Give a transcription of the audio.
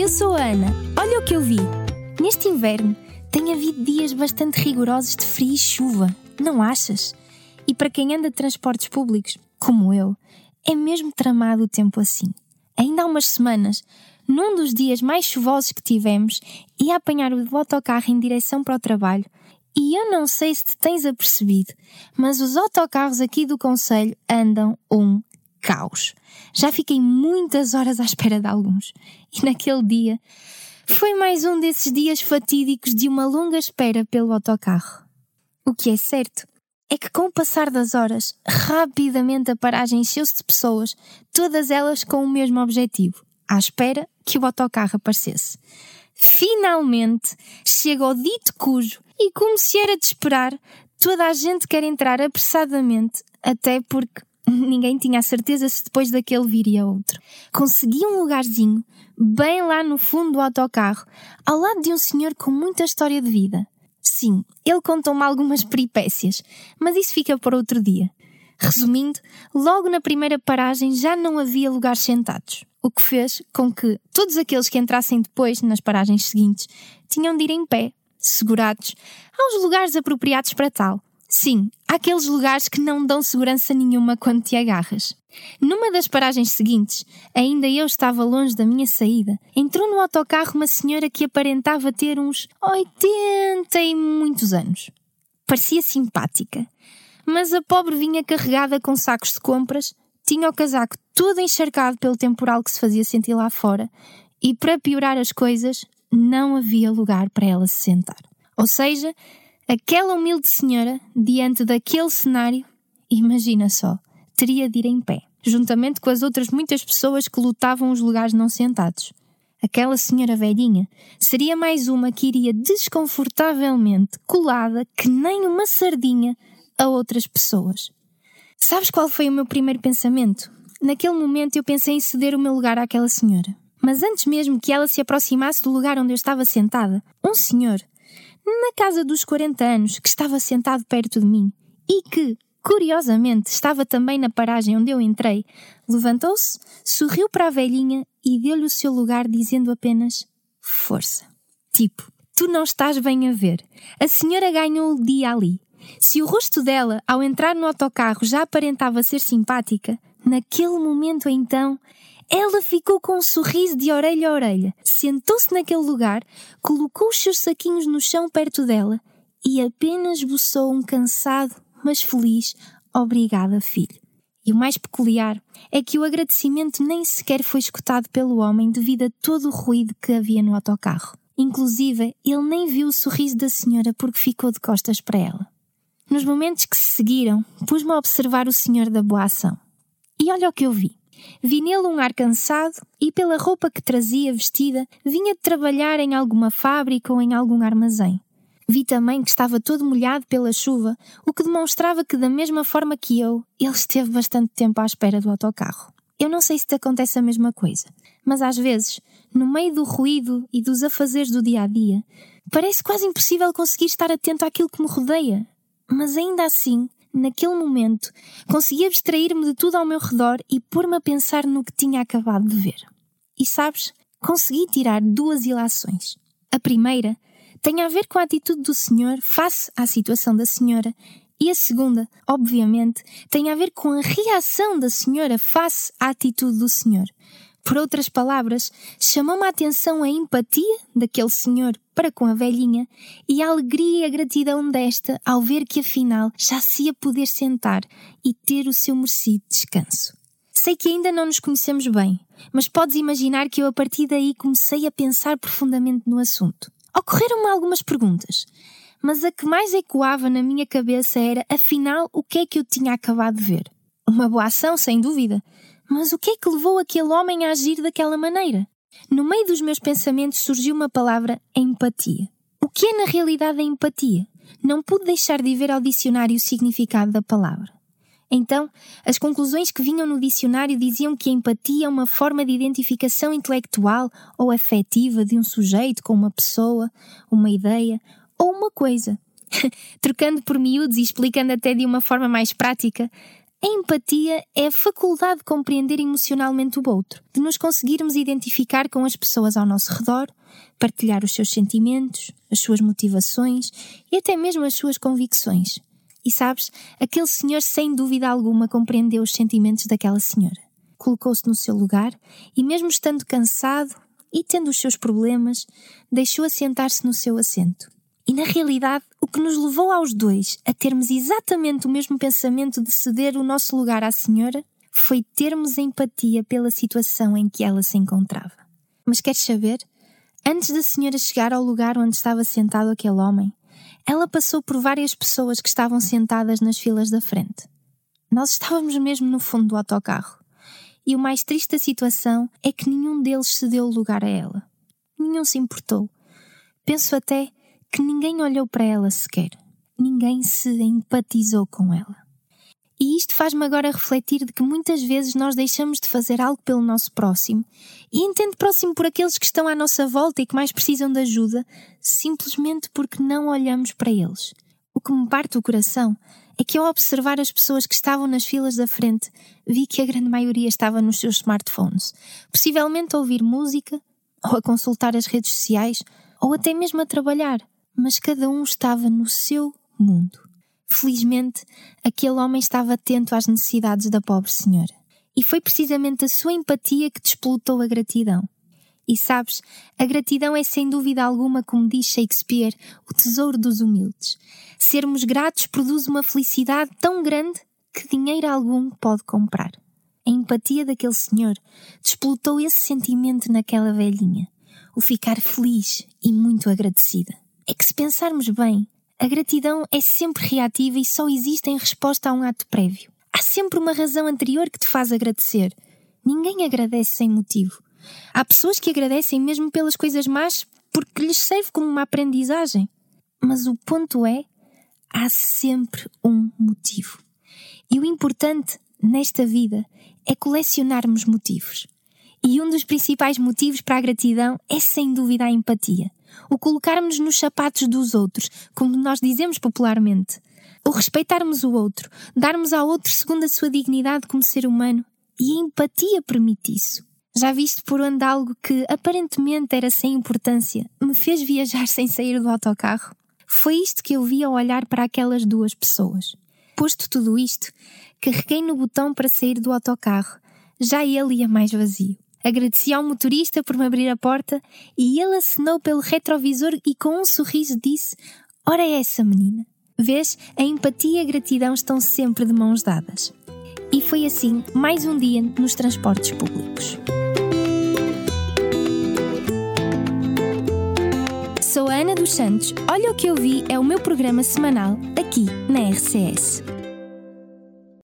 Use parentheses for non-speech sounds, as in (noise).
eu sou a Ana. Olha o que eu vi. Neste inverno tem havido dias bastante rigorosos de frio e chuva, não achas? E para quem anda de transportes públicos, como eu, é mesmo tramado o tempo assim. Ainda há umas semanas, num dos dias mais chuvosos que tivemos, ia apanhar o autocarro em direção para o trabalho. E eu não sei se te tens apercebido, mas os autocarros aqui do Conselho andam um caos. Já fiquei muitas horas à espera de alguns. E naquele dia foi mais um desses dias fatídicos de uma longa espera pelo autocarro. O que é certo é que com o passar das horas, rapidamente a paragem encheu-se de pessoas, todas elas com o mesmo objetivo, à espera que o autocarro aparecesse. Finalmente chega o dito cujo e, como se era de esperar, toda a gente quer entrar apressadamente, até porque ninguém tinha a certeza se depois daquele viria outro. Consegui um lugarzinho, bem lá no fundo do autocarro, ao lado de um senhor com muita história de vida. Sim, ele contou-me algumas peripécias, mas isso fica para outro dia. Resumindo, logo na primeira paragem já não havia lugares sentados, o que fez com que todos aqueles que entrassem depois, nas paragens seguintes, tinham de ir em pé, segurados, aos lugares apropriados para tal. Sim, aqueles lugares que não dão segurança nenhuma quando te agarras. Numa das paragens seguintes, ainda eu estava longe da minha saída, entrou no autocarro uma senhora que aparentava ter uns 80 e muitos anos. Parecia simpática, mas a pobre vinha carregada com sacos de compras, tinha o casaco todo encharcado pelo temporal que se fazia sentir lá fora, e para piorar as coisas, não havia lugar para ela se sentar. Ou seja, Aquela humilde senhora, diante daquele cenário, imagina só, teria de ir em pé, juntamente com as outras muitas pessoas que lutavam os lugares não sentados. Aquela senhora velhinha seria mais uma que iria desconfortavelmente colada que nem uma sardinha a outras pessoas. Sabes qual foi o meu primeiro pensamento? Naquele momento eu pensei em ceder o meu lugar àquela senhora. Mas antes mesmo que ela se aproximasse do lugar onde eu estava sentada, um senhor, na casa dos 40 anos, que estava sentado perto de mim e que, curiosamente, estava também na paragem onde eu entrei, levantou-se, sorriu para a velhinha e deu-lhe o seu lugar, dizendo apenas: Força. Tipo, tu não estás bem a ver. A senhora ganhou o dia ali. Se o rosto dela, ao entrar no autocarro, já aparentava ser simpática, naquele momento então ela ficou com um sorriso de orelha a orelha, sentou-se naquele lugar, colocou os seus saquinhos no chão perto dela e apenas esboçou um cansado, mas feliz obrigada, filho. E o mais peculiar é que o agradecimento nem sequer foi escutado pelo homem devido a todo o ruído que havia no autocarro. Inclusive, ele nem viu o sorriso da senhora porque ficou de costas para ela. Nos momentos que se seguiram, pus-me a observar o senhor da boa ação. E olha o que eu vi. Vi nele um ar cansado e, pela roupa que trazia vestida, vinha de trabalhar em alguma fábrica ou em algum armazém. Vi também que estava todo molhado pela chuva, o que demonstrava que, da mesma forma que eu, ele esteve bastante tempo à espera do autocarro. Eu não sei se te acontece a mesma coisa, mas às vezes, no meio do ruído e dos afazeres do dia a dia, parece quase impossível conseguir estar atento àquilo que me rodeia. Mas ainda assim, naquele momento, consegui abstrair-me de tudo ao meu redor e pôr-me a pensar no que tinha acabado de ver. E sabes, consegui tirar duas ilações. A primeira tem a ver com a atitude do senhor face à situação da senhora, e a segunda, obviamente, tem a ver com a reação da senhora face à atitude do senhor. Por outras palavras, chamou-me a atenção a empatia daquele senhor para com a velhinha e a alegria e a gratidão desta ao ver que afinal já se ia poder sentar e ter o seu merecido descanso. Sei que ainda não nos conhecemos bem, mas podes imaginar que eu a partir daí comecei a pensar profundamente no assunto. Ocorreram-me algumas perguntas, mas a que mais ecoava na minha cabeça era, afinal, o que é que eu tinha acabado de ver? Uma boa ação, sem dúvida, mas o que é que levou aquele homem a agir daquela maneira? No meio dos meus pensamentos surgiu uma palavra empatia. O que é na realidade a empatia? Não pude deixar de ver ao dicionário o significado da palavra. Então, as conclusões que vinham no dicionário diziam que a empatia é uma forma de identificação intelectual ou afetiva de um sujeito com uma pessoa, uma ideia ou uma coisa. (laughs) Trocando por miúdos e explicando até de uma forma mais prática, A empatia é a faculdade de compreender emocionalmente o outro, de nos conseguirmos identificar com as pessoas ao nosso redor, partilhar os seus sentimentos, as suas motivações e até mesmo as suas convicções. E sabes, aquele senhor sem dúvida alguma compreendeu os sentimentos daquela senhora. Colocou-se no seu lugar e, mesmo estando cansado e tendo os seus problemas, deixou assentar-se no seu assento. E na realidade, o que nos levou aos dois a termos exatamente o mesmo pensamento de ceder o nosso lugar à senhora foi termos empatia pela situação em que ela se encontrava. Mas queres saber? Antes da senhora chegar ao lugar onde estava sentado aquele homem, ela passou por várias pessoas que estavam sentadas nas filas da frente. Nós estávamos mesmo no fundo do autocarro. E o mais triste da situação é que nenhum deles cedeu lugar a ela. Nenhum se importou. Penso até que ninguém olhou para ela sequer. Ninguém se empatizou com ela. E isto faz-me agora refletir de que muitas vezes nós deixamos de fazer algo pelo nosso próximo, e entendo próximo por aqueles que estão à nossa volta e que mais precisam de ajuda, simplesmente porque não olhamos para eles. O que me parte o coração é que ao observar as pessoas que estavam nas filas da frente, vi que a grande maioria estava nos seus smartphones, possivelmente a ouvir música, ou a consultar as redes sociais, ou até mesmo a trabalhar mas cada um estava no seu mundo. Felizmente, aquele homem estava atento às necessidades da pobre senhora. E foi precisamente a sua empatia que despolutou a gratidão. E sabes, a gratidão é sem dúvida alguma, como diz Shakespeare, o tesouro dos humildes. Sermos gratos produz uma felicidade tão grande que dinheiro algum pode comprar. A empatia daquele senhor despolutou esse sentimento naquela velhinha, o ficar feliz e muito agradecida é que se pensarmos bem, a gratidão é sempre reativa e só existe em resposta a um ato prévio. Há sempre uma razão anterior que te faz agradecer. Ninguém agradece sem motivo. Há pessoas que agradecem mesmo pelas coisas más porque lhes serve como uma aprendizagem. Mas o ponto é, há sempre um motivo. E o importante nesta vida é colecionarmos motivos. E um dos principais motivos para a gratidão é sem dúvida a empatia o colocarmos nos sapatos dos outros, como nós dizemos popularmente, o respeitarmos o outro, darmos ao outro segundo a sua dignidade como ser humano, e a empatia permite isso. Já viste por onde algo que aparentemente era sem importância me fez viajar (laughs) sem sair do autocarro? Foi isto que eu vi ao olhar para aquelas duas pessoas. Posto tudo isto, carreguei no botão para sair do autocarro. Já ele ia mais vazio. Agradeci ao motorista por me abrir a porta e ele acenou pelo retrovisor e com um sorriso disse: Ora, é essa menina. Vês, a empatia e a gratidão estão sempre de mãos dadas. E foi assim mais um dia nos transportes públicos. Sou a Ana dos Santos. Olha o que eu vi é o meu programa semanal aqui na RCS.